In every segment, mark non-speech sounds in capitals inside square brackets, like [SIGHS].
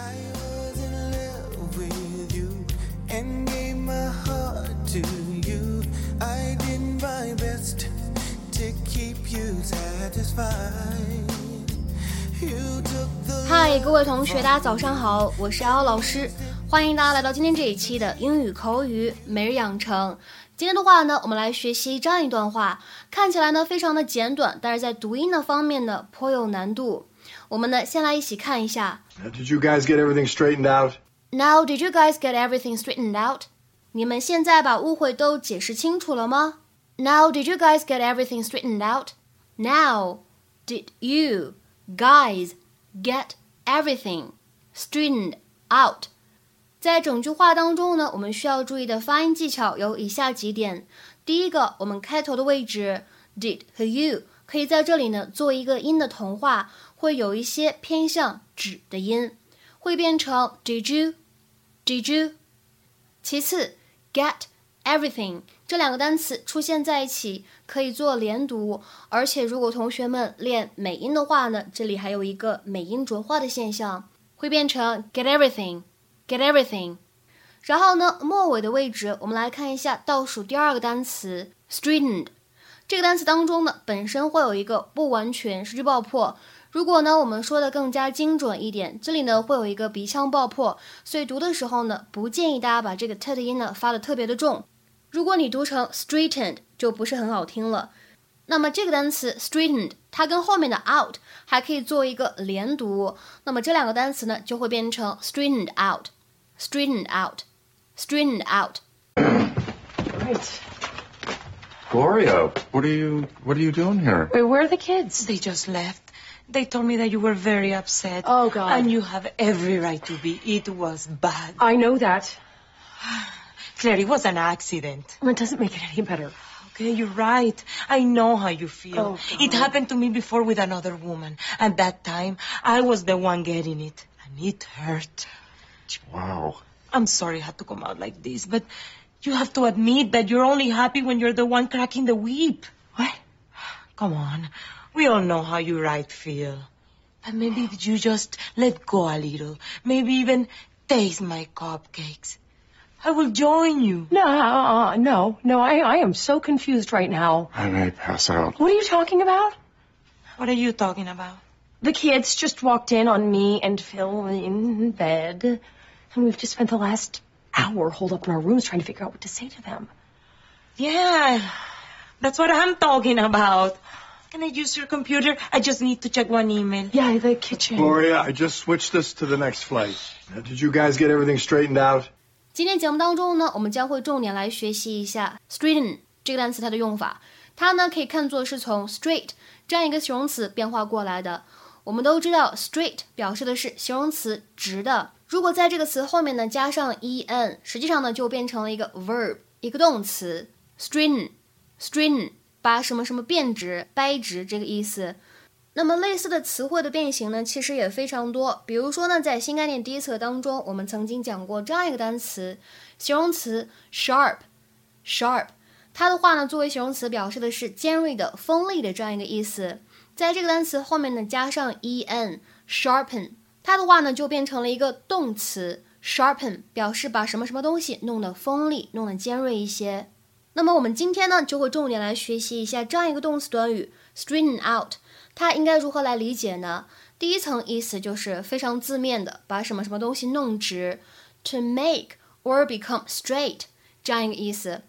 I was in love with you and gave my heart to you. I did my best to keep you satisfied. 嗨，各位同学，大家早上好，我是瑶老师，欢迎大家来到今天这一期的英语口语每日养成。今天的话呢，我们来学习这样一段话，看起来呢非常的简短，但是在读音的方面呢颇有难度。我们呢先来一起看一下。 Now, did you guys get everything straightened out? Now, did you guys get everything straightened out? 你们现在把误会都解释清楚了吗？Now, did you guys get everything straightened out? Now, did you guys get everything straightened out? 在整句话当中呢，我们需要注意的发音技巧有以下几点。第一个，我们开头的位置 did 和 you 可以在这里呢做一个音的同化， 会有一些偏向指的音，会变成 did you did you。其次，get everything 这两个单词出现在一起可以做连读，而且如果同学们练美音的话呢，这里还有一个美音浊化的现象，会变成 get everything get everything。然后呢，末尾的位置我们来看一下倒数第二个单词 straightened。这个单词当中呢，本身会有一个不完全失去爆破。如果呢，我们说的更加精准一点，这里呢会有一个鼻腔爆破，所以读的时候呢，不建议大家把这个 t 的音呢发的特别的重。如果你读成 straightened，就不是很好听了。那么这个单词 straightened，它跟后面的 out 还可以做一个连读，那么这两个单词呢就会变成 straightened out，straightened out，straightened out。Right. Gloria, what are you what are you doing here? Wait, where are the kids? They just left. They told me that you were very upset. Oh, God. And you have every right to be. It was bad. I know that. [SIGHS] Claire, it was an accident. It doesn't make it any better. Okay, you're right. I know how you feel. Oh, it happened to me before with another woman. And that time, I was the one getting it. And it hurt. Wow. I'm sorry it had to come out like this, but you have to admit that you're only happy when you're the one cracking the whip. What? Come on. We all know how you right feel. But maybe if you just let go a little, maybe even taste my cupcakes. I will join you. No, uh, no, no. I, I am so confused right now. I may pass out. What are you talking about? What are you talking about? The kids just walked in on me and Phil in bed, and we've just spent the last hour holed up in our rooms trying to figure out what to say to them. Yeah, that's what I'm talking about. Can I use your computer? I just need to check one email. Yeah, the kitchen. Gloria, I just switched us to the next flight. Now, did you guys get everything straightened out? 今天节目当中呢，我们将会重点来学习一下 straighten 这个单词它的用法。它呢可以看作是从 straight 这样一个形容词变化过来的。我们都知道 straight 表示的是形容词直的，如果在这个词后面呢加上 en，实际上呢就变成了一个 verb 一个动词 straighten straighten 把什么什么变直掰直这个意思。那么类似的词汇的变形呢，其实也非常多。比如说呢，在新概念第一册当中，我们曾经讲过这样一个单词，形容词 sharp，sharp，它的话呢，作为形容词表示的是尖锐的、锋利的这样一个意思。在这个单词后面呢，加上 en，sharpen，它的话呢就变成了一个动词 sharpen，表示把什么什么东西弄得锋利、弄得尖锐一些。那么我们今天呢，就会重点来学习一下这样一个动词短语 straighten out。它应该如何来理解呢？第一层意思就是非常字面的，把什么什么东西弄直，to make or become straight 这样一个意思。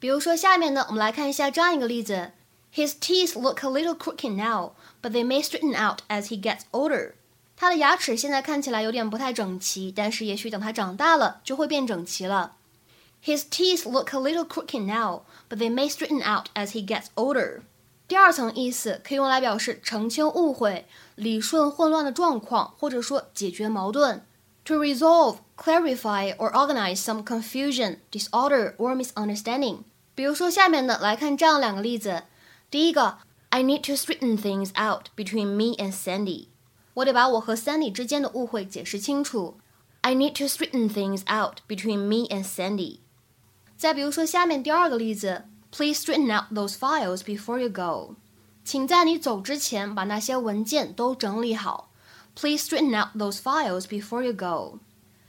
比如说下面呢，我们来看一下这样一个例子：His teeth look a little crooked now, but they may straighten out as he gets older。他的牙齿现在看起来有点不太整齐，但是也许等他长大了就会变整齐了。His teeth look a little crooked now, but they may straighten out as he gets older。第二层意思可以用来表示澄清误会、理顺混乱的状况，或者说解决矛盾。To resolve, clarify, or organize some confusion, disorder, or misunderstanding。比如说下面呢，来看这样两个例子。第一个，I need to straighten things out between me and Sandy。我得把我和 Sandy 之间的误会解释清楚。I need to straighten things out between me and Sandy。 再比如说下面第二个例子，Please straighten out those files before you go。请在你走之前把那些文件都整理好。 Please straighten out those files before you go。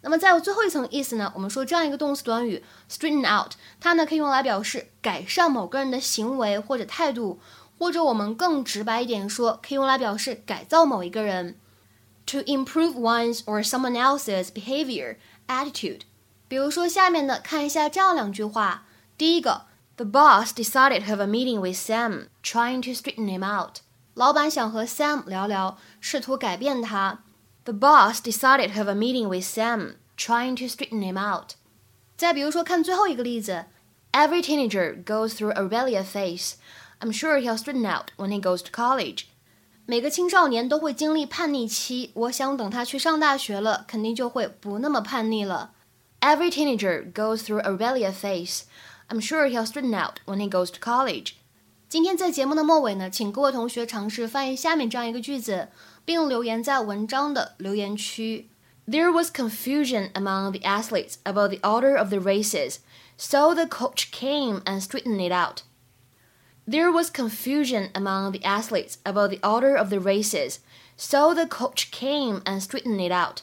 那么再有最后一层意思呢？我们说这样一个动词短语 straighten out，它呢可以用来表示改善某个人的行为或者态度，或者我们更直白一点说，可以用来表示改造某一个人。To improve one's or someone else's behavior, attitude。 比如说下面的，看一下这样两句话。第一个，The boss decided to have a meeting with Sam, trying to straighten him out。老板想和 Sam 聊聊，试图改变他。The boss decided to have a meeting with Sam, trying to straighten him out。再比如说，看最后一个例子，Every teenager goes through a rebellious phase. I'm sure he'll straighten out when he goes to college. 每个青少年都会经历叛逆期，我想等他去上大学了，肯定就会不那么叛逆了。 Every teenager goes through a rebellious phase. I'm sure he'll straighten out when he goes to college. 今天在节目的末尾呢，请各位同学尝试翻译下面这样一个句子，并留言在文章的留言区。There was confusion among the athletes about the order of the races, so the coach came and straightened it out. There was confusion among the athletes about the order of the races, so the coach came and straightened it out.